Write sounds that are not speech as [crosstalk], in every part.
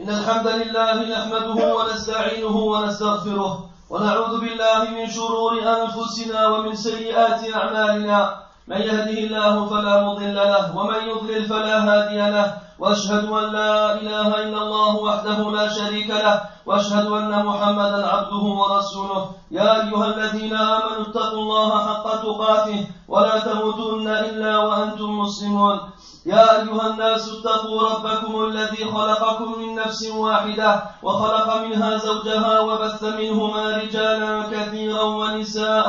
إن الحمد لله نحمده ونستعينه ونستغفره ونعوذ بالله من شرور أنفسنا ومن سيئات أعمالنا من يهده الله فلا مضل له ومن يضلل فلا هادي له وأشهد أن لا إله إلا الله وحده لا شريك له وأشهد أن محمدا عبده ورسوله. يا أيها الذين آمنوا اتقوا الله حق تقاته ولا تموتن إلا وأنتم مسلمون. يا أيها الناس اتقوا ربكم الذي خلقكم من نفس واحدة وخلق منها زوجها وبث منهما رجالا كثيرا ونساء.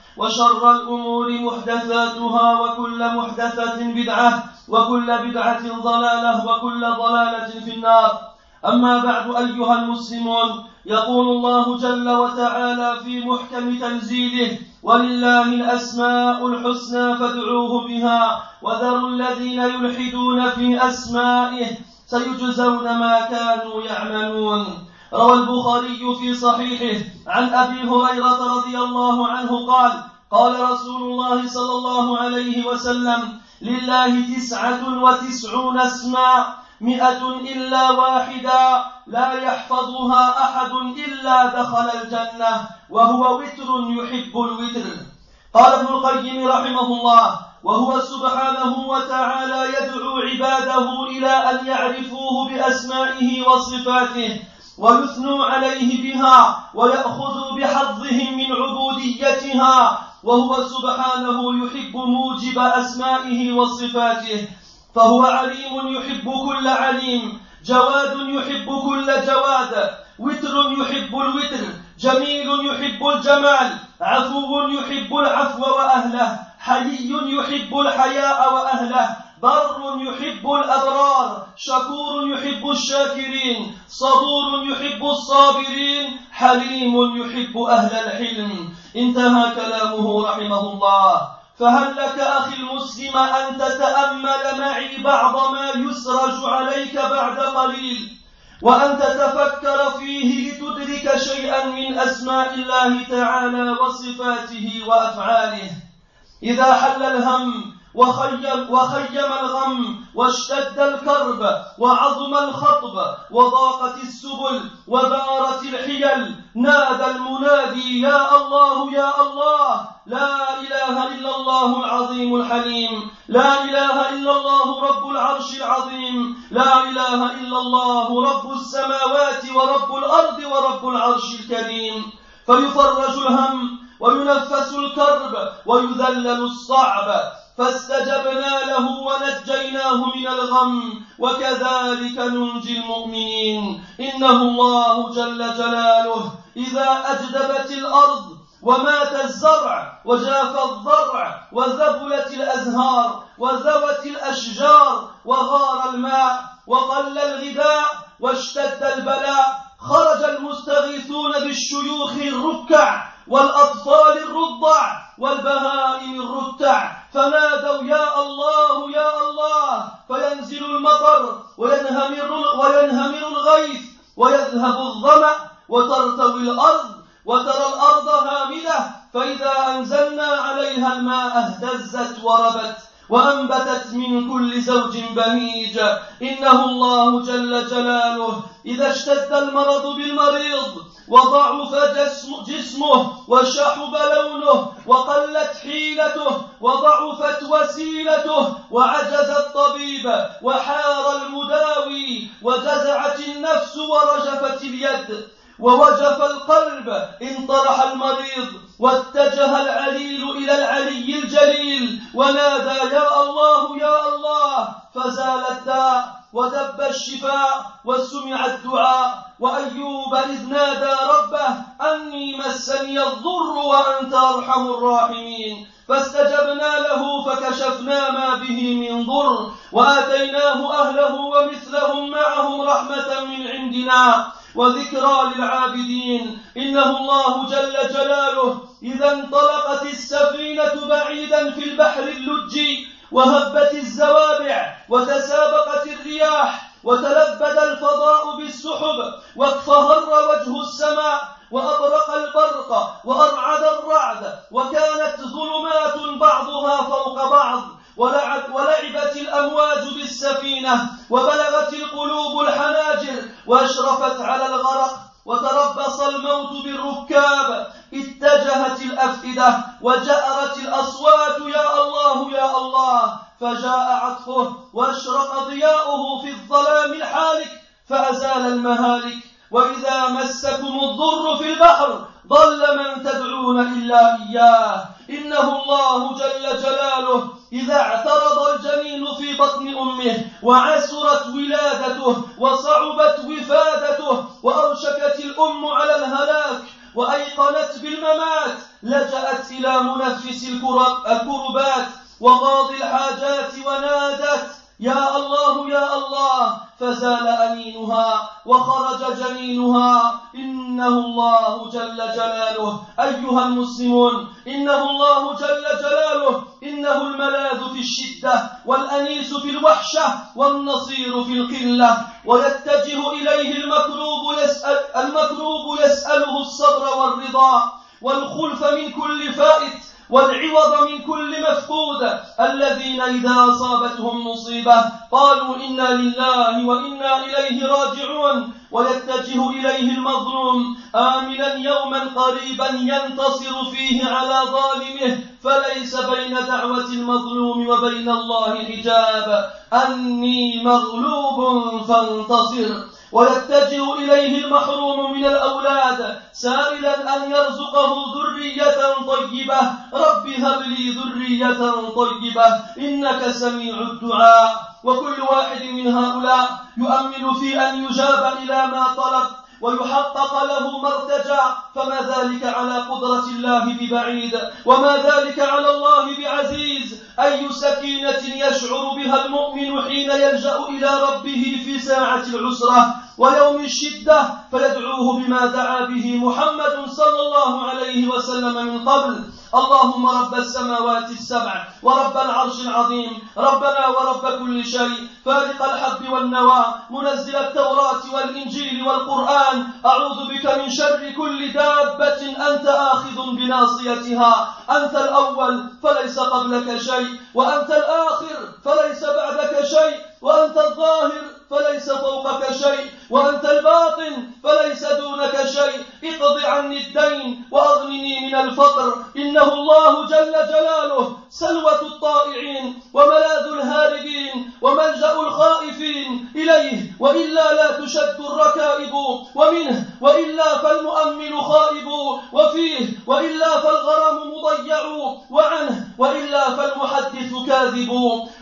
وشر الأمور محدثاتها وكل محدثة بدعة وكل بدعة ضلالة وكل ضلالة في النار. أما بعد أيها المسلمون يقول الله جل وتعالى في محكم تنزيله ولله الأسماء الحسنى فادعوه بها وذروا الذين يلحدون في أسمائه سيجزون ما كانوا يعملون. روى البخاري في صحيحه عن أبي هريرة رضي الله عنه قال قال رسول الله صلى الله عليه وسلم لله تسعة وتسعون اسما مئة إلا واحدا لا يحفظها أحد إلا دخل الجنة وهو وتر يحب الوتر. قال ابن القيم رحمه الله وهو سبحانه وتعالى يدعو عباده إلى أن يعرفوه بأسمائه وصفاته ويثنوا عليه بها ويأخذوا بحظهم من عبوديتها وهو سبحانه يحب موجب أسمائه وصفاته فهو عليم يحب كل عليم جواد يحب كل جواد وتر يحب الوتر جميل يحب الجمال عفو يحب العفو وأهله حلي يحب الحياء وأهله بر يحب الأبرار شكور يحب الشاكرين صبور يحب الصابرين حليم يحب أهل الحلم. انتهى كلامه رحمه الله. فهل لك أخي المسلم أن تتأمل معي بعض ما يسرج عليك بعد قليل؟ وأن تتفكر فيه لتدرك شيئا من أسماء الله تعالى وصفاته وأفعاله. إذا حل الهم وخيم, وخيم الغم واشتد الكرب وعظم الخطب وضاقت السبل وبارت الحيل. نادى المنادي يا الله يا الله لا إله إلا الله العظيم الحليم لا إله إلا الله رب العرش العظيم لا إله إلا الله رب السماوات ورب الأرض ورب العرش الكريم. فيفرج الهم وينفس الكرب ويذلل الصعب. فاستجبنا له ونجيناه من الغم وكذلك ننجي المؤمنين. إنه الله جل جلاله إذا أجدبت الأرض ومات الزرع وجاف الضرع وذبلت الأزهار وذوت الأشجار وغار الماء وقل الغذاء واشتد البلاء خرج المستغيثون بالشيوخ الركع. والأطفال الرضع والبهائم الرتع. فنادوا يا الله يا الله. فينزل المطر وينهمر, وينهمر الغيث ويذهب الظمأ وترتوي الأرض وترى الأرض هامدة. فإذا أنزلنا عليها الماء اهتزت وربت. وأنبتت من كل زوج بهيج. إنه الله جل جلاله إذا اشتد المرض بالمريض وضعف جسمه وشحب لونه وقلت حيلته وضعفت وسيلته وعجز الطبيب وحار المداوي وجزعت النفس ورجفت اليد. ووجف القلب انطرح المريض واتجه العليل إلى العلي الجليل ونادى يا الله يا الله! فزال الداء ودب الشفاء وسمع الدعاء وأيوب إذ نادى ربه أني مسني الضر وأنت أرحم الراحمين. فاستجبنا له فكشفنا ما به من ضر وآتيناه أهله ومثلهم معهم رحمة من عندنا. وذكرى للعابدين. إنه الله جل جلاله إذا انطلقت السفينة بعيدا في البحر اللجي وهبت الزوابع وتسابقت الرياح وتلبد الفضاء بالسحب واكفهر وجه السماء وأبرق البرق وأرعد الرعد وكانت ظلمات بعضها فوق بعض. ولعبت الأمواج بالسفينة وبلغت القلوب الحناجر وأشرفت على الغرق وتربص الموت بالركاب. اتجهت الأفئدة وجأرت الأصوات يا الله يا الله. فجاء عطفه وأشرق ضياؤه في الظلام الحالك فأزال المهالك. وإذا مسكم الضر في البحر ضل من تدعون إلا إياه. إنه الله جل جلاله إذا اعترض الجنين في بطن أمه وعسرت ولادته وصعبت وفادته وأوشكت الأم على الهلاك وأيقنت بالممات لجأت إلى منفس الكربات وقاضي الحاجات ونادت يا الله يا الله فزال أنينها وخرج جنينها إنه الله جل جلاله. أيها المسلمون إنه الله جل جلاله. إنه الملاذ في الشدة والأنيس في الوحشة والنصير في القلة. ويتجه إليه المكروب يسأل المكروب يسأله الصبر والرضا. والخلف من كل فائت والعوض من كل مفقود الذين إذا أصابتهم مصيبة قالوا إنا لله وإنا إليه راجعون ويتجه إليه المظلوم. آمنا يوما قريبا ينتصر فيه على ظالمه. فليس بين دعوة المظلوم وبين الله حجاب. أني مغلوب فانتصر. ويتجه إليه المحروم من الأولاد سائلا أن يرزقه ذرية طيبة. رب هب لي ذرية طيبة إنك سميع الدعاء. وكل واحد من هؤلاء يؤمل في أن يجاب إلى ما طلب ويحقق له ما ارتجى. فما ذلك على قدرة الله ببعيد وما ذلك على الله بعزيز. أي سكينة يشعر بها المؤمن حين يلجأ إلى ربه في ساعة العسرة ويوم الشدة فيدعوه بما دعا به محمد صلى الله عليه وسلم من قبل. اللهم رب السماوات السبع ورب العرش العظيم ربنا ورب كل شيء فالق الحب والنوى منزل التوراة والإنجيل والقرآن أعوذ بك من شر كل دابة أنت آخذ بناصيتها أنت الأول فليس قبلك شيء وأنت الآخر فليس بعدك شيء وأنت الظاهر فليس فوقك شيء وأنت الباطن فليس دونك شيء. اقض عني الدين وأغنني من الفقر. إنه الله جل جلاله سلوة الطائعين وملاذ الهاربين وملجأ الخائفين إليه. وإلا لا تشد الركائب ومنه وإلا فالمؤمل خائب. وفيه وإلا فالغرام مضيع وعنه وإلا فالمحدث كاذب.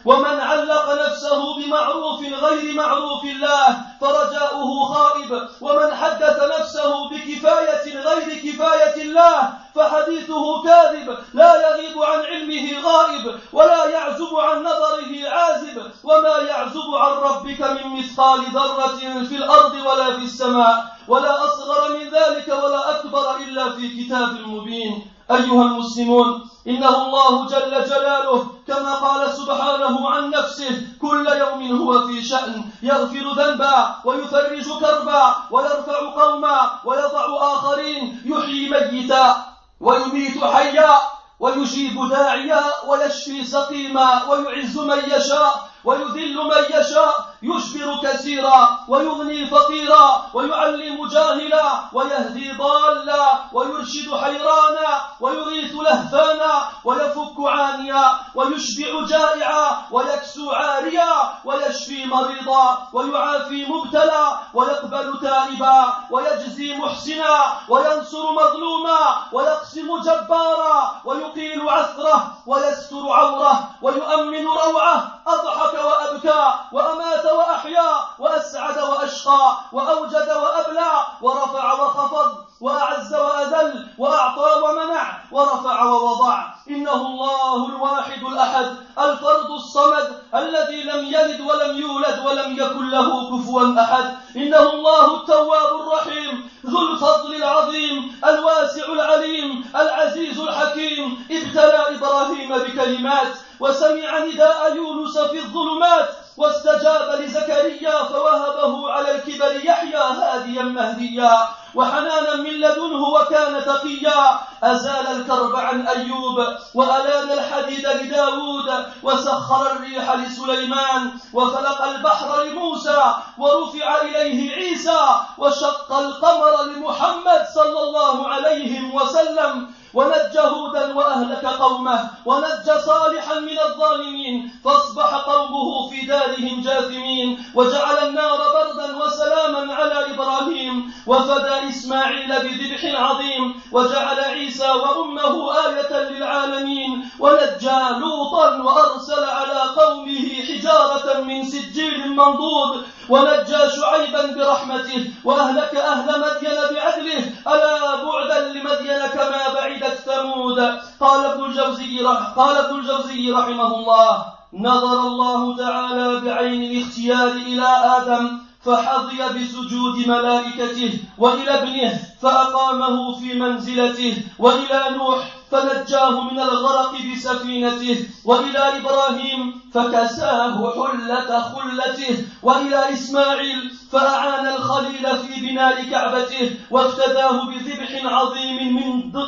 ومن علق نفسه بمعروف غير معروف الله فرجاؤه خائب. ومن حدث نفسه بكفاية غير كفاية الله فحديثه كاذب. لا يغيب عن علمه غائب ولا يعزب عن نظره عازب. وما يعزب عن ربك من مثقال ذرة في الأرض ولا في السماء. ولا أصغر من ذلك ولا أكبر إلا في كتاب مبين. أيها المسلمون إنه الله جل جلاله كما قال سبحانه عن نفسه كل يوم هو في شأن يغفر ذنبا ويفرج كربا ويرفع قوما ويضع آخرين يحيي ميتا ويميت حيا ويجيب داعيا ويشفي سقيما ويعز من يشاء ويذل من يشاء يشبر كثيرا ويغني فقيرا ويعلم جاهلا ويهدي ضالا ويرشد حيرانا ويغيث لهفانا ويفك عانيا ويشبع جائعا ويكسو عاريا ويشفي مريضا ويعافي مبتلى ويقبل تائبا ويجزي محسنا وينصر مظلوما ويقسم جبارا ويقيل عثره ويستر عوره ويؤمن روعه أضحك وأبكى وأمات وأحيا وأسعد وأشقى وأوجد وأبلع ورفع وخفض وأعز وأذل وأعطى ومنع ورفع ووضع. إنه الله الواحد الأحد الفرد الصمد الذي لم يلد ولم يولد ولم يكن له كفوا أحد. إنه الله التواب الرحيم ذو الفضل العظيم الواسع العليم العزيز الحكيم. ابتلى إبراهيم بكلمات وسمع نداء يونس في الظلمات واستجاب لزكريا فوهبه على الكبر يحيى هاديا مهديا وحنانا من لدنه وكان تقيا. أزال الكرب عن أيوب وألان الحديد لداود وسخر الريح لسليمان وفلق البحر لموسى ورفع إليه عيسى وشق القمر لمحمد صلى الله عليه وسلم ونجى هودا وأهلك قومه ونجى صالحا من الظالمين فأصبح قومه في دارهم جاثمين وجعل النار بردا وسلاما على إبراهيم وفدى إسماعيل بذبح عظيم وجعل عيسى وأمه آية للعالمين ونجى لوطا وأرسل على قومه حجارة من سجيل منضود ونجى شعيبا برحمته وأهلك أهل مدين بعدله ألا بعدا لمدين كما بعدت ثمود قال ابن الجوزي قال ابن الجوزي رحمه الله نظر الله تعالى بعين الاختيار إلى آدم فحظي بسجود ملائكته وإلى ابنه فأقامه في منزلته وإلى نوح فنجاه من الغرق بسفينته وإلى إبراهيم فكساه حلة خلته وإلى إسماعيل فأعان الخليل في بناء كعبته وافتداه بذبح عظيم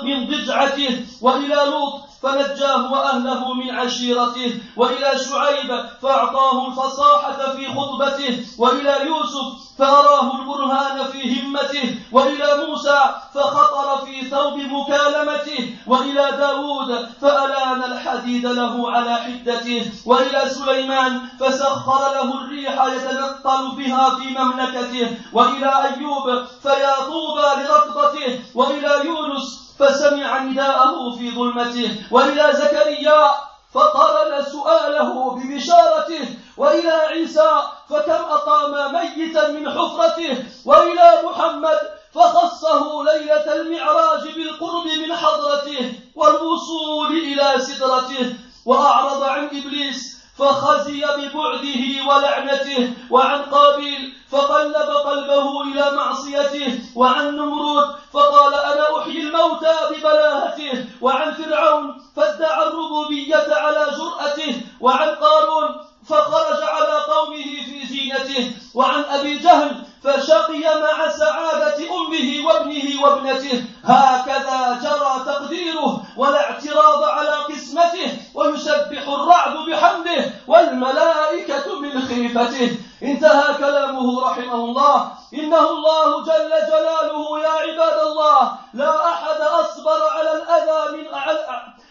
من ضجعته وإلى لوط فنجاه وأهله من عشيرته وإلى شعيب فاعطاه الفصاحه في خطبته وإلى يوسف فأراه البرهان في همته وإلى موسى فخطر في ثوب مكالمته وإلى داود فألان الحديد له على حدته وإلى سليمان فسخر له الريح يتنقل بها في مملكته وإلى أيوب فيا طوبى لركضته وإلى يونس فسمع نداءه في ظلمته وإلى زكريا فقرن سؤاله ببشارته وإلى عيسى فكم اقام ميتا من حفرته وإلى محمد فخصه ليلة المعراج بالقرب من حضرته والوصول إلى سدرته وأعرض عن إبليس فخزي ببعده ولعنته وعن قابيل فقلب قلبه إلى معصيته وعن نمرود فقال أنا أحيي الموتى ببلاهته وعن فرعون فادعى الربوبية على جرأته وعن قارون فخرج على قومه في زينته وعن أبي جهل فشقي مع سعادة أمه وابنه وابنته هكذا جرى تقديره ولا اعتراض على قسمته ويسبح الرعد بحمده والملائكة من خيفته انتهى كلامه رحمه الله إنه الله جل جلاله يا عباد الله لا أحد أصبر على الأذى من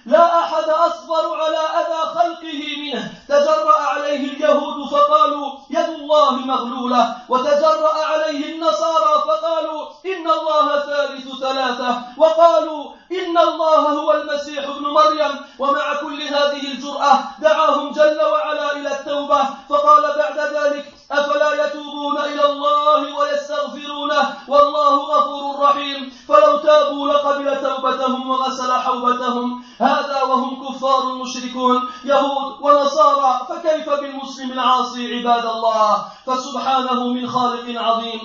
لا أحد أصبر على أذى خلقه منه تجرأ عليه اليهود فقالوا يد الله مغلولة وتجرأ عليه النصارى فقالوا إن الله ثالث ثلاثة وقالوا إن الله هو المسيح ابن مريم ومع كل هذه الجرأة دعاهم جل وعلا إلى التوبة فقال بعد ذلك أفلا يتوبون إلى الله ويستغفرونه والله غفور رحيم فلو تابوا لقبل توبتهم وغسل حوبتهم هذا وهم كفار مشركون يهود ونصارى فكيف بالمسلم العاصي عباد الله؟ فسبحانه من خالق عظيم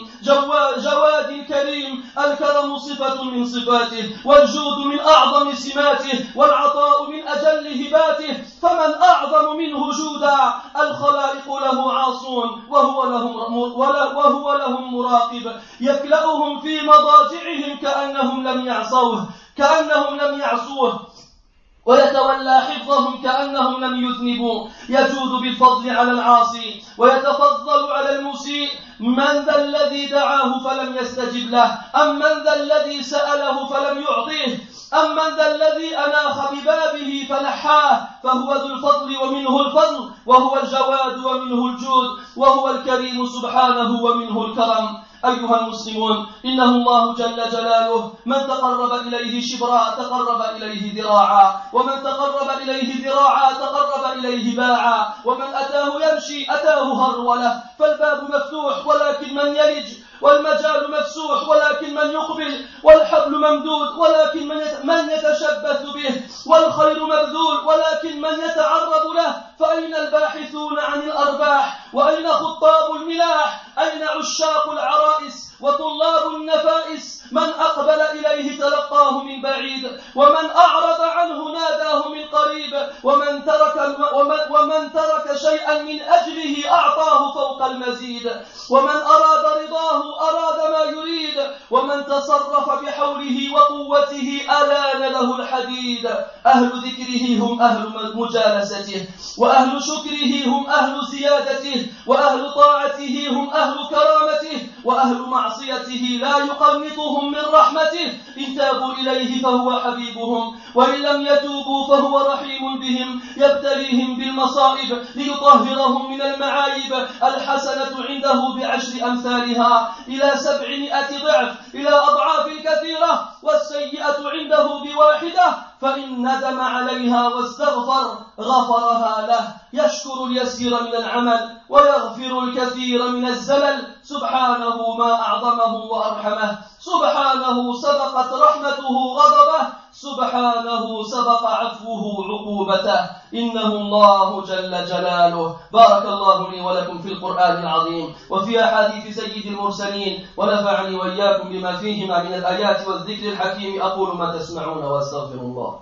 جواد كريم الكرم صفة من صفاته والجود من أعظم سماته والعطاء من أجل هباته فمن أعظم منه جودا الخلائق له عاصون وهو لهم وهو لهم مراقب يكلأهم في مضاجعهم كأنهم لم يعصوه كأنهم لم يعصوه. ويتولى حفظهم كأنهم لم يذنبوا. يجود بالفضل على العاصي ويتفضل على المسيء. من ذا الذي دعاه فلم يستجب له. أم من ذا الذي سأله فلم يعطيه. أم من ذا الذي أناخ ببابه فنحاه. فهو ذو الفضل ومنه الفضل وهو الجواد ومنه الجود وهو الكريم سبحانه ومنه الكرم. أيها المسلمون إنه الله جل جلاله من تقرب إليه شبرا تقرب إليه ذراعا ومن تقرب إليه ذراعا تقرب إليه باعا ومن أتاه يمشي أتاه هرولة فالباب مفتوح ولكن من يلج؟ والمجال مفسوح ولكن من يقبل والحبل ممدود ولكن من يتشبث به والخير مبذول ولكن من يتعرض له فأين الباحثون عن الأرباح؟ وأين خطاب الملاح؟ أين عشاق العرائس؟ وطلاب النفائس؟ من أقبل إليه تلقاه من بعيد ومن أعرض عنه ناداه من قريب ومن ترك ومن, ومن ترك شيئا من أجله أعطاه فوق المزيد ومن أراد رضاه أراد ما يريد ومن تصرف بحوله وقوته ألان له الحديد. أهل ذكره هم أهل مجالسته وأهل شكره هم أهل زيادته وأهل طاعته هم أهل كرامته وأهل معصيته لا يقنطهم من رحمته. إن تابوا إليه فهو حبيبهم وإن لم يتوبوا فهو رحيم بهم. يبتليهم بالمصائب ليطهرهم من المعايب. الحسنة عنده بعشر أمثالها. إلى سبعمائة ضعف إلى أضعاف كثيرة والسيئة عنده بواحدة فإن ندم عليها واستغفر غفرها له. يشكر اليسير من العمل ويغفر الكثير من الزلل سبحانه ما أعظمه وأرحمه. سبحانه سبقت رحمته غضبه سبحانه سبق عفوه عقوبته. إنه الله جل جلاله. بارك الله لي ولكم في القرآن العظيم. وفي أحاديث سيد المرسلين. ونفعني وإياكم بما فيهما من الآيات والذكر الحكيم. أقول ما تسمعون وأستغفر الله.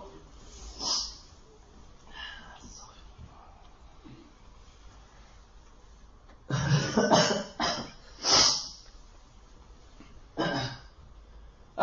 [laughs]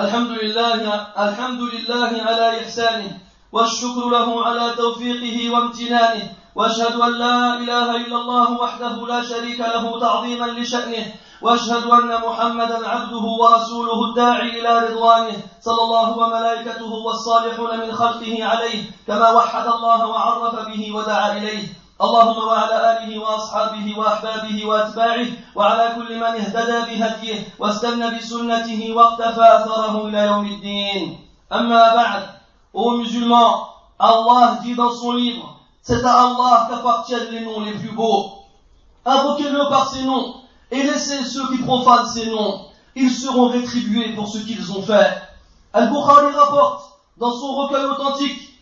الحمد لله الحمد لله على إحسانه والشكر له على توفيقه وامتنانه وأشهد أن لا إله إلا الله وحده لا شريك له تعظيما لشأنه وأشهد أن محمدا عبده ورسوله الداعي إلى رضوانه صلى الله وملائكته والصالحون من خلقه عليه كما وحد الله وعرف به ودعا إليه. اللهم وعلى آله وأصحابه وأحبابه وأتباعه وعلى كل من اهتدى بهديه واستنى بسنته واقتفى أثره إلى يوم الدين أما بعد Ô musulmans, Allah dit dans son livre, c'est à Allah qu'appartiennent les noms les plus beaux. Invoquez-le par ses noms et laissez ceux qui profanent ces noms. Ils seront rétribués pour ce qu'ils ont fait. Al-Bukhari rapporte dans son recueil authentique,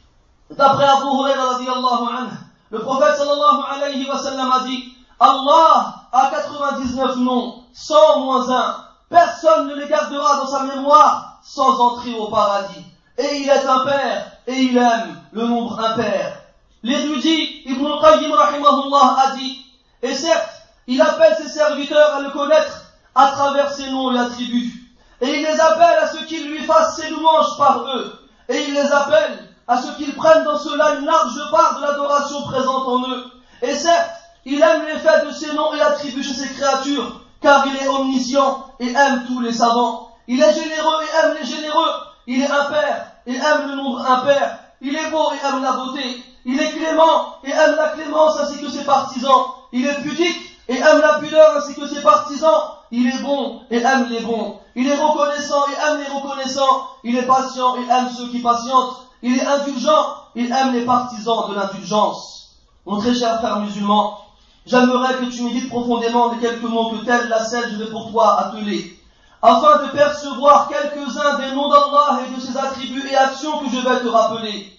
d'après Abu Hurairah anhu, le prophète sallallahu alayhi wa sallam a dit Allah a 99 noms, 100 moins 1. Personne ne les gardera dans sa mémoire sans entrer au paradis. Et il est un père, et il aime le nombre impair. L'érudit Ibn al-Qayyim a dit, et certes, il appelle ses serviteurs à le connaître à travers ses noms et attributs. Et il les appelle à ce qu'ils lui fassent ses louanges par eux. Et il les appelle à ce qu'ils prennent dans cela une large part de l'adoration présente en eux. Et certes, il aime les faits de ses noms et attributs chez ses créatures, car il est omniscient et aime tous les savants. Il est généreux et aime les généreux. Il est impair et aime le nombre impair. Il est beau et aime la beauté. Il est clément et aime la clémence ainsi que ses partisans. Il est pudique et aime la pudeur ainsi que ses partisans. Il est bon et aime les bons. Il est reconnaissant et aime les reconnaissants. Il est patient et aime ceux qui patientent. Il est indulgent, il aime les partisans de l'indulgence. Mon très cher frère musulman, j'aimerais que tu médites profondément les quelques mots que telle la scène je vais pour toi atteler, afin de percevoir quelques-uns des noms d'Allah et de ses attributs et actions que je vais te rappeler.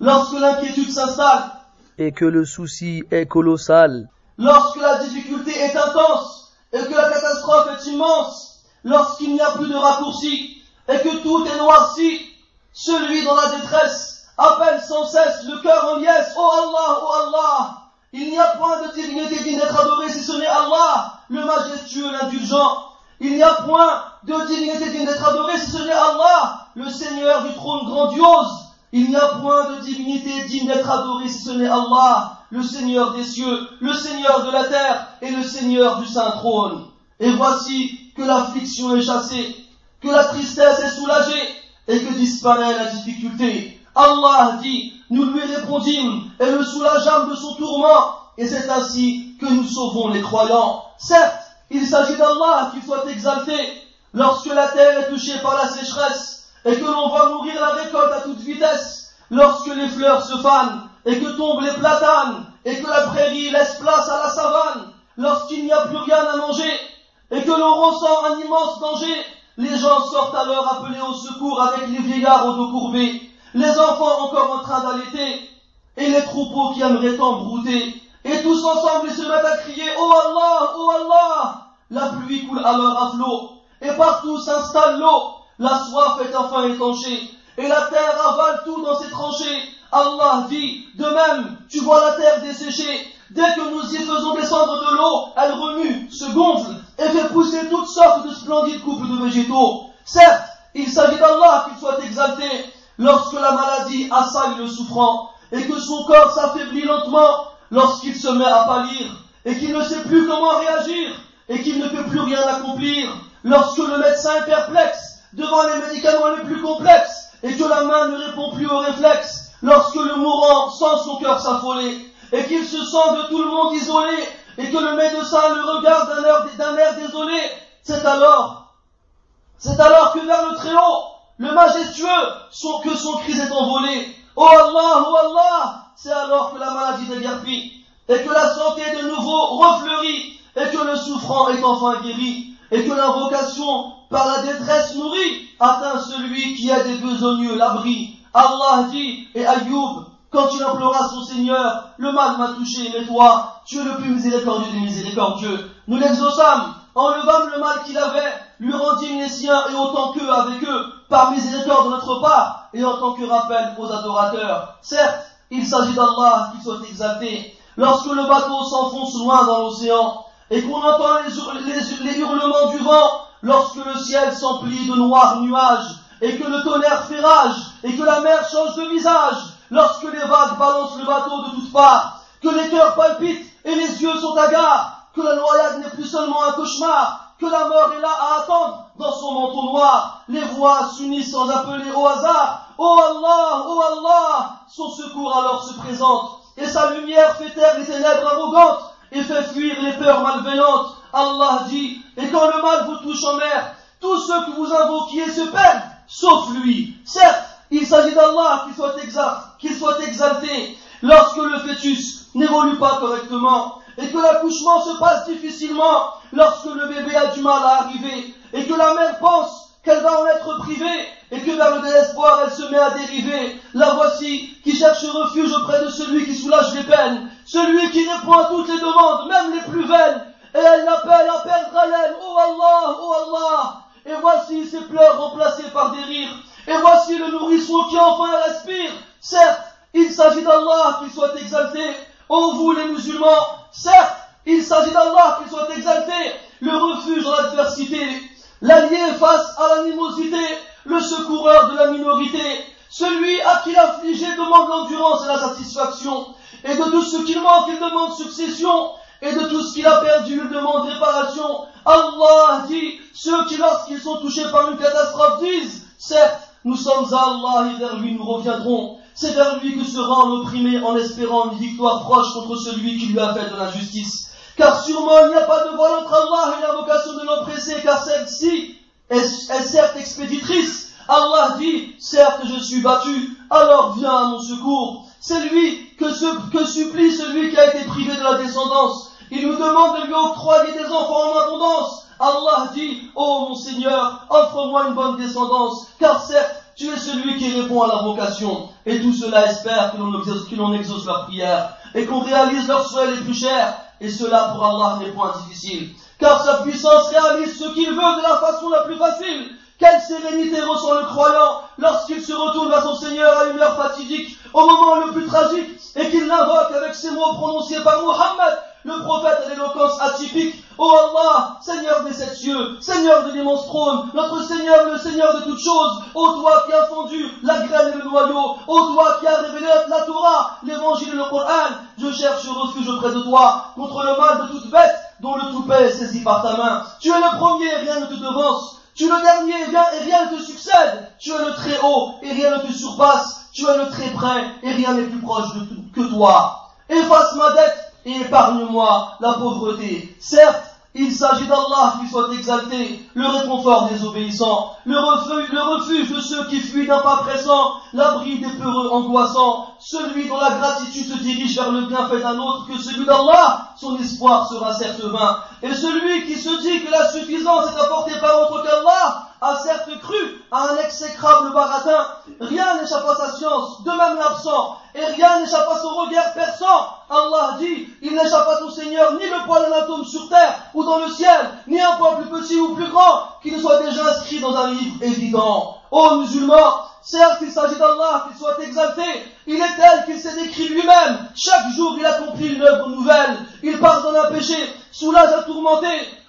Lorsque l'inquiétude s'installe, et que le souci est colossal, lorsque la difficulté est intense, et que la catastrophe est immense, lorsqu'il n'y a plus de raccourci, et que tout est noirci, celui dans la détresse appelle sans cesse le cœur en liesse, Oh Allah, oh Allah. Il n'y a point de dignité digne d'être adoré si ce n'est Allah, le majestueux, l'indulgent. Il n'y a point de dignité digne d'être adoré si ce n'est Allah, le Seigneur du trône grandiose. Il n'y a point de dignité digne d'être adoré si ce n'est Allah, le Seigneur des cieux, le Seigneur de la terre et le Seigneur du saint trône. Et voici que l'affliction est chassée, que la tristesse est soulagée, et que disparaît la difficulté. Allah dit, nous lui répondîmes et le soulageâmes de son tourment, et c'est ainsi que nous sauvons les croyants. Certes, il s'agit d'Allah qui soit exalté lorsque la terre est touchée par la sécheresse et que l'on va mourir la récolte à toute vitesse, lorsque les fleurs se fanent et que tombent les platanes, et que la prairie laisse place à la savane, lorsqu'il n'y a plus rien à manger, et que l'on ressent un immense danger, les gens sortent alors appeler au secours avec les vieillards au dos courbé, les enfants encore en train d'allaiter, et les troupeaux qui aimeraient tant. Et tous ensemble ils se mettent à crier Oh Allah, oh Allah! La pluie coule alors à flot, et partout s'installe l'eau, la soif est enfin étanchée, et la terre avale tout dans ses tranchées. Allah dit, de même, tu vois la terre desséchée, dès que nous y faisons descendre de l'eau, elle remue, se gonfle, et fait pousser toutes sortes de splendides couples de végétaux. Certes, il s'agit d'Allah qu'il soit exalté lorsque la maladie assaille le souffrant et que son corps s'affaiblit lentement lorsqu'il se met à pâlir et qu'il ne sait plus comment réagir et qu'il ne peut plus rien accomplir lorsque le médecin est perplexe devant les médicaments les plus complexes et que la main ne répond plus aux réflexes lorsque le mourant sent son cœur s'affoler et qu'il se sent de tout le monde isolé et que le médecin le regarde d'un air, désolé, c'est alors, c'est alors que vers le Très-Haut, le majestueux, son, que son cri s'est envolé. Oh Allah, oh Allah, c'est alors que la maladie déguerpit, et que la santé de nouveau refleurit, et que le souffrant est enfin guéri, et que l'invocation par la détresse nourrie atteint celui qui a des besogneux l'abri. Allah dit, et Ayoub, quand il implora son Seigneur, le mal m'a touché, mais toi, tu es le plus miséricordieux des miséricordieux. Nous l'exaucâmes, enlevâmes le mal qu'il avait, lui rendîmes les siens et autant qu'eux avec eux, par miséricorde de notre part, et en tant que rappel aux adorateurs. Certes, il s'agit d'Allah qui soit exalté. Lorsque le bateau s'enfonce loin dans l'océan, et qu'on entend les, les hurlements du vent, lorsque le ciel s'emplit de noirs nuages, et que le tonnerre fait rage, et que la mer change de visage, lorsque les vagues balancent le bateau de toutes parts, que les cœurs palpitent et les yeux sont hagards, que la noyade n'est plus seulement un cauchemar, que la mort est là à attendre dans son manteau noir, les voix s'unissent sans appeler au hasard. Oh Allah, oh Allah, son secours alors se présente, et sa lumière fait taire les ténèbres arrogantes, et fait fuir les peurs malveillantes. Allah dit, et quand le mal vous touche en mer, tous ceux que vous invoquiez se perdent, sauf lui. Certes, il s'agit d'Allah qu'il soit, qu'il soit exalté lorsque le fœtus n'évolue pas correctement et que l'accouchement se passe difficilement lorsque le bébé a du mal à arriver et que la mère pense qu'elle va en être privée et que vers le désespoir elle se met à dériver. La voici qui cherche refuge auprès de celui qui soulage les peines, celui qui répond à toutes les demandes, même les plus vaines, et elle l'appelle à perdre oh Allah, oh Allah. Et voici ses pleurs remplacés par des rires. Et voici le nourrisson qui enfin respire. Certes, il s'agit d'Allah qu'il soit exalté. Ô vous les musulmans, certes, il s'agit d'Allah qu'il soit exalté. Le refuge dans l'adversité, l'allié face à l'animosité, le secoureur de la minorité, celui à qui l'affligé demande l'endurance et la satisfaction, et de tout ce qu'il manque, il demande succession, et de tout ce qu'il a perdu, il demande réparation. Allah dit, ceux qui lorsqu'ils sont touchés par une catastrophe disent, certes, nous sommes à Allah et vers lui nous reviendrons. C'est vers lui que se rend l'opprimé en espérant une victoire proche contre celui qui lui a fait de l'injustice. Car sûrement il n'y a pas de voile entre Allah et la vocation de l'oppressé, car celle-ci est, certes expéditrice. Allah dit, certes je suis battu, alors viens à mon secours. C'est lui que supplie celui qui a été privé de la descendance. Il nous demande de lui octroyer des enfants en abondance. Allah dit, oh mon Seigneur, offre-moi une bonne descendance, car certes, tu es celui qui répond à la vocation. Et tout cela espère que l'on exauce, exauce leur prière et qu'on réalise leurs souhaits les plus chers. Et cela pour Allah n'est point difficile. Car sa puissance réalise ce qu'il veut de la façon la plus facile. Quelle sérénité ressent le croyant lorsqu'il se retourne vers son Seigneur à une heure fatidique, au moment le plus tragique, et qu'il l'invoque avec ces mots prononcés par Muhammad, le prophète à l'éloquence atypique. Oh Allah, Seigneur des sept cieux, Seigneur de l'immense trône, notre Seigneur, le Seigneur de toutes choses, ô toi qui as fondu la graine et le noyau, ô toi qui as révélé la Torah, l'évangile et le Coran, je cherche refuge auprès de toi contre le mal de toute bête dont le toupet est saisi par ta main. Tu es le premier, rien ne te devance. Tu es le dernier, et rien ne te succède. Tu es le très haut, et rien ne te surpasse. Tu es le très près, et rien n'est plus proche que toi. Efface ma dette, épargne-moi la pauvreté. Certes, Il s'agit d'Allah qui soit exalté, le réconfort des obéissants, le refuge, de ceux qui fuient d'un pas pressant, l'abri des peureux angoissants, celui dont la gratitude se dirige vers le bienfait d'un autre que celui d'Allah, son espoir sera certes vain. Et celui qui se dit que la suffisance est apportée par autre qu'Allah, a certes cru à un exécrable baratin. Rien n'échappe à sa science, de même l'absent, et rien n'échappe à son regard perçant. Allah dit, il n'échappe à ton Seigneur ni le poids d'un atome sur terre ou dans le ciel, ni un poids plus petit ou plus grand, qui ne soit déjà inscrit dans un livre évident. Ô musulmans, certes il s'agit d'Allah qu'il soit exalté, il est tel qu'il s'est décrit lui-même. Chaque jour il accomplit une œuvre nouvelle, il pardonne un péché, soulage un tourmenté,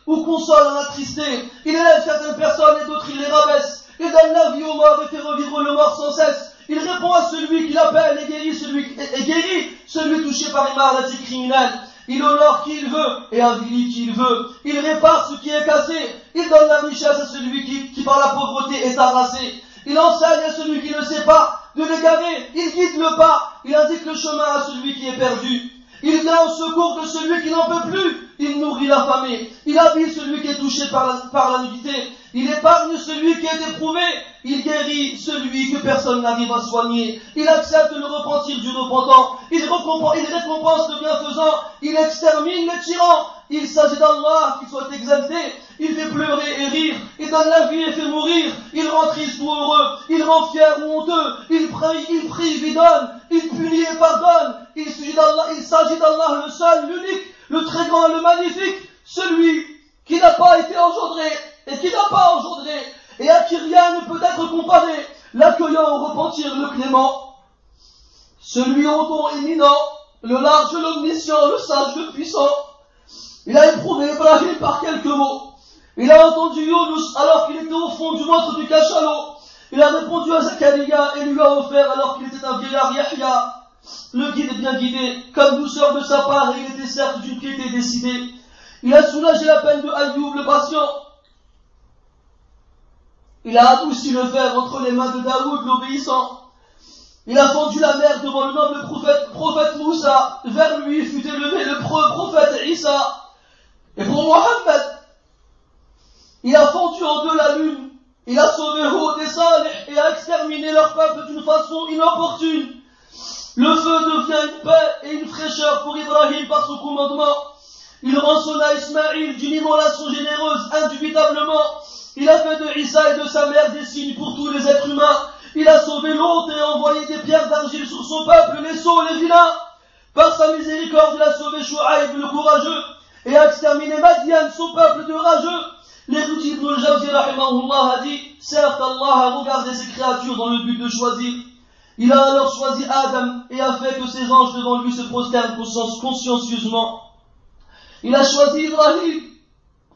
ou console un attristé. Il élève certaines personnes et d'autres il les rabaisse. Il donne la vie aux morts et fait revivre le mort sans cesse. Il répond à celui qui l'appelle et guérit celui, et guérit celui touché par une maladie criminelle. Il honore qui il veut et avilit qui il veut. Il répare ce qui est cassé. Il donne la richesse à celui qui, qui par la pauvreté est harassé. Il enseigne à celui qui ne sait pas de l'égarer. Il guide le pas. Il indique le chemin à celui qui est perdu. Il vient au secours de celui qui n'en peut plus. Il nourrit l'affamé. Il habille celui qui est touché la, par la nudité. Il épargne celui qui est éprouvé. Il guérit celui que personne n'arrive à soigner. Il accepte le repentir du repentant. Il récompense, le bienfaisant. Il extermine les tyrans. Il s'agit d'Allah qui soit exalté. Il fait pleurer et rire. Il donne la vie et fait mourir. Il rend triste ou heureux. Il rend fier ou honteux. Il prie, il prie, il donne. Il punit et pardonne. Il s'agit d'Allah, il s'agit d'Allah le seul, l'unique, le très grand, le magnifique, celui qui n'a pas été engendré et qui n'a pas engendré et à qui rien ne peut être comparé, l'accueillant au repentir, le clément, celui au don éminent, le large, l'omniscient, le sage, le puissant. Il a éprouvé Ibrahim par quelques mots. Il a entendu Yunus alors qu'il était au fond du ventre du cachalot. Il a répondu à Zakaria et lui a offert alors qu'il était un vieillard Yahya. Le guide bien guidé, comme douceur de sa part, et il était certes d'une piété décidée. Il a soulagé la peine de Ayoub, le patient. Il a adouci le fer entre les mains de Daoud, l'obéissant. Il a fendu la mer devant le noble prophète, prophète Moussa. Vers lui fut élevé le prophète Issa. Et pour Mohammed, il a fendu en deux la lune. Il a sauvé Hud et Salih et a exterminé leur peuple d'une façon inopportune. Le feu devient une paix et une fraîcheur pour Ibrahim par son commandement. Il rançonna Ismaïl d'une immolation généreuse, indubitablement. Il a fait de Issa et de sa mère des signes pour tous les êtres humains. Il a sauvé l'hôte et envoyé des pierres d'argile sur son peuple, les sots, les vilains. Par sa miséricorde, il a sauvé Chouaïb, le courageux, et a exterminé Madian, son peuple de rageux. L'érudit Ibn al-Jawzi, a dit, certes, Allah a regardé ses créatures dans le but de choisir il a alors choisi Adam et a fait que ses anges devant lui se prosternent consciencieusement. Il a choisi Ibrahim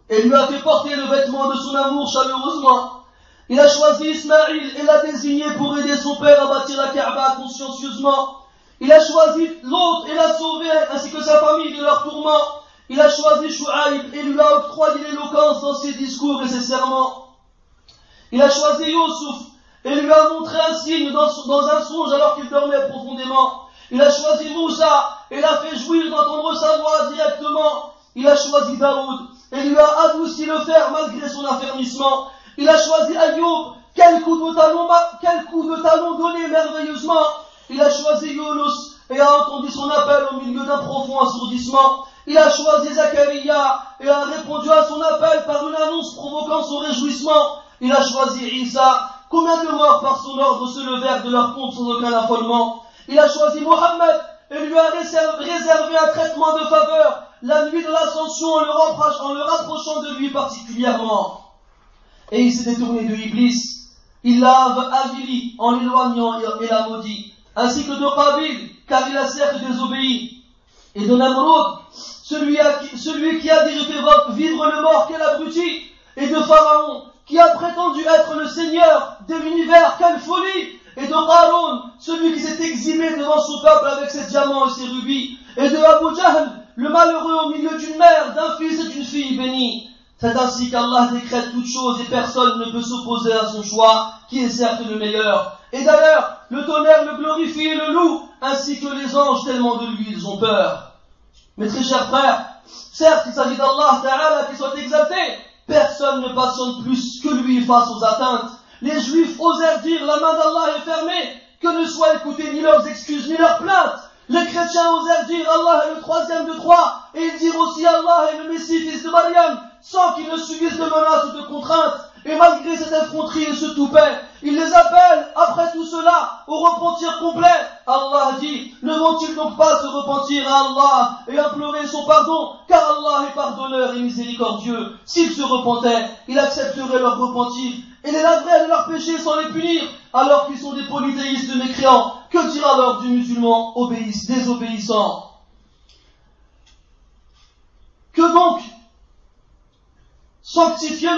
et lui a fait porter le vêtement de son amour chaleureusement. Il a choisi Ismaïl et l'a désigné pour aider son père à bâtir la Kaaba consciencieusement. Il a choisi l'autre et l'a sauvé ainsi que sa famille de leur tourment. Il a choisi Shu'aib et lui a octroyé l'éloquence dans ses discours et ses serments. Il a choisi Yusuf et lui a montré un signe dans, un songe alors qu'il dormait profondément. Il a choisi Moussa et l'a fait jouir d'entendre sa voix directement. Il a choisi Daoud et lui a adouci le fer malgré son affermissement. Il a choisi Ayoub, quel coup de talon, donné merveilleusement. Il a choisi Yunus et a entendu son appel au milieu d'un profond assourdissement. Il a choisi Zachariah et a répondu à son appel par une annonce provoquant son réjouissement. Il a choisi Isa Combien de morts par son ordre se levèrent de leur pompe sans aucun affolement? Il a choisi Mohammed et lui a réservé un traitement de faveur la nuit de l'ascension en, le rapprochant de lui particulièrement. Et il s'est détourné de Iblis. Il l'a avili en l'éloignant et l'a maudit. Ainsi que de Qabil, car il a certes désobéi. Et de Namrud, celui, celui qui a dit je fais vivre le mort, quel abruti. Et de Pharaon, qui a prétendu être le Seigneur de l'univers, quelle folie Et de Qarun, celui qui s'est exilé devant son peuple avec ses diamants et ses rubis, et de Abu Jahl, le malheureux au milieu d'une mère, d'un fils et d'une fille bénie. C'est ainsi qu'Allah décrète toutes choses et personne ne peut s'opposer à son choix, qui est certes le meilleur. Et d'ailleurs, le tonnerre le glorifie et le loue, ainsi que les anges tellement de lui ils ont peur. Mes très chers frères, Certes, il s'agit d'Allah Ta'ala qui soit exalté. Personne ne passionne plus que lui face aux atteintes. Les Juifs osèrent dire la main d'Allah est fermée, que ne soient écoutées ni leurs excuses ni leurs plaintes. Les chrétiens osèrent dire Allah est le troisième de trois, et ils dirent aussi Allah est le Messie, fils de Mariam, sans qu'ils ne subissent de menaces ou de contraintes. Et malgré cette effronterie et ce toupet, il les appelle, après tout cela, au repentir complet. Allah dit, ne vont-ils donc pas se repentir à Allah et implorer son pardon, car Allah est pardonneur et miséricordieux. S'ils se repentaient, il accepterait leur repentir et les laverait de leurs péchés sans les punir, alors qu'ils sont des polythéistes mécréants. Que dira alors du musulman désobéissant? Que donc sanctifier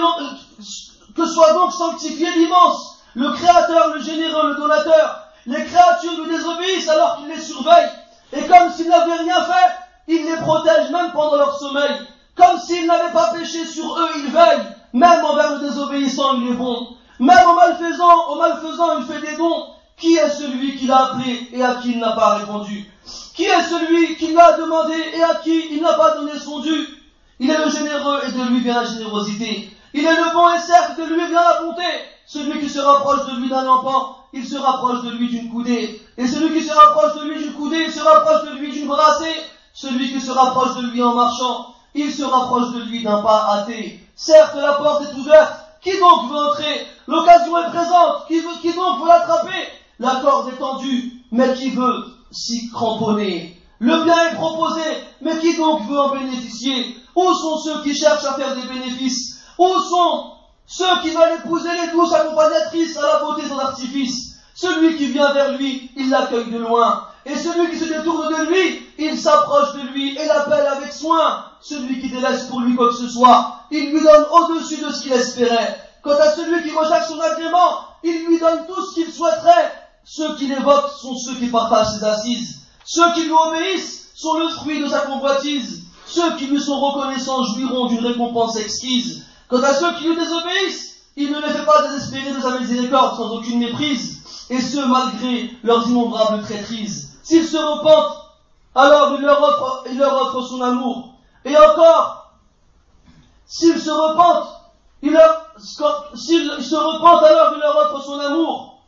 que soit donc sanctifié l'immense, le Créateur, le généreux, le donateur. Les créatures lui désobéissent alors qu'il les surveille. Et comme s'il n'avait rien fait, il les protège même pendant leur sommeil. Comme s'il n'avait pas péché sur eux, il veille. Même envers le désobéissant, il est bon. Même au malfaisant, au malfaisant, il fait des dons. Qui est celui qui l'a appelé et à qui il n'a pas répondu? Qui est celui qui l'a demandé et à qui il n'a pas donné son dû? Il est le généreux et de lui vient la générosité. Il est le bon et certes de lui vient la bonté. Celui qui se rapproche de lui d'un enfant, il se rapproche de lui d'une coudée. Et celui qui se rapproche de lui d'une coudée, il se rapproche de lui d'une brassée. Celui qui se rapproche de lui en marchant, il se rapproche de lui d'un pas hâté. Certes, la porte est ouverte. Qui donc veut entrer? L'occasion est présente. Qui, veut, donc veut l'attraper? La corde est tendue. Mais qui veut s'y cramponner? Le bien est proposé. Mais qui donc veut en bénéficier? Où sont ceux qui cherchent à faire des bénéfices? Où sont ceux qui veulent épouser les douces accompagnatrices à la beauté sans artifice? Celui qui vient vers lui, il l'accueille de loin. Et celui qui se détourne de lui, il s'approche de lui et l'appelle avec soin. Celui qui délaisse pour lui quoi que ce soit, il lui donne au-dessus de ce qu'il espérait. Quant à celui qui recherche son agrément, il lui donne tout ce qu'il souhaiterait. Ceux qui l'évoquent sont ceux qui partagent ses assises. Ceux qui lui obéissent sont le fruit de sa convoitise. Ceux qui lui sont reconnaissants jouiront d'une récompense exquise. Quant à ceux qui lui désobéissent, il ne les fait pas désespérer de sa miséricorde sans aucune méprise, et ce malgré leurs innombrables traîtrises. S'ils se repentent, alors il leur offre, il leur offre son amour. Et encore, s'ils se repentent, s'ils se alors il leur offre son amour.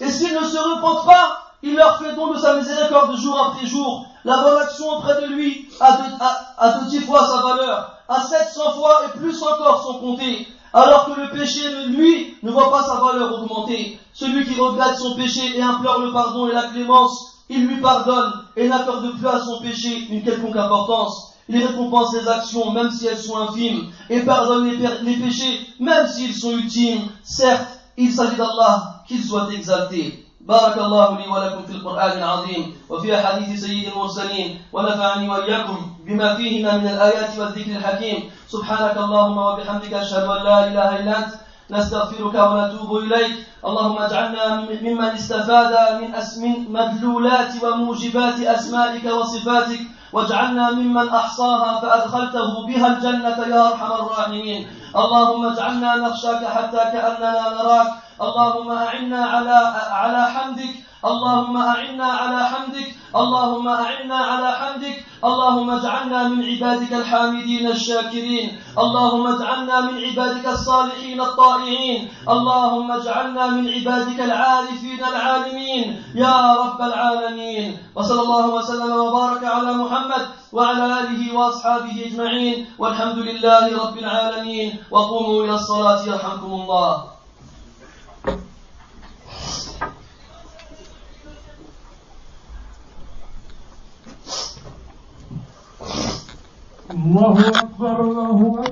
Et s'ils ne se repentent pas, il leur fait don de sa miséricorde jour après jour. La bonne action auprès de lui a de, dix fois sa valeur, à sept cents fois et plus encore sont comptés. Alors que le péché, lui, ne voit pas sa valeur augmenter. Celui qui regrette son péché et implore le pardon et la clémence, il lui pardonne et n'accorde plus à son péché une quelconque importance. Il récompense les actions, même si elles sont infimes, et pardonne les, les péchés, même s'ils sont ultimes. Certes, il s'agit d'Allah qu'il soit exalté. بارك الله لي ولكم في القرآن العظيم وفي أحاديث سيد المرسلين ونفعني وإياكم بما فيهما من الآيات والذكر الحكيم سبحانك اللهم وبحمدك أشهد أن لا إله إلا أنت نستغفرك ونتوب إليك. اللهم اجعلنا ممن استفاد من أسم مدلولات وموجبات أسمائك وصفاتك واجعلنا ممن أحصاها فأدخلته بها الجنة يا أرحم الراحمين. اللهم اجعلنا نخشاك حتى كأننا نراك. اللهم أعنا على على حمدك. اللهم أعنا على حمدك اللهم أعنا على حمدك اللهم اجعلنا من عبادك الحامدين الشاكرين اللهم اجعلنا من عبادك الصالحين الطائعين اللهم اجعلنا من عبادك العارفين العالمين. يا رب العالمين. وصلى الله وسلم وبارك على محمد وعلى آله وأصحابه أجمعين. والحمد لله رب العالمين. وقوموا إلى الصلاة يرحمكم الله. الله أكبر الله أكبر.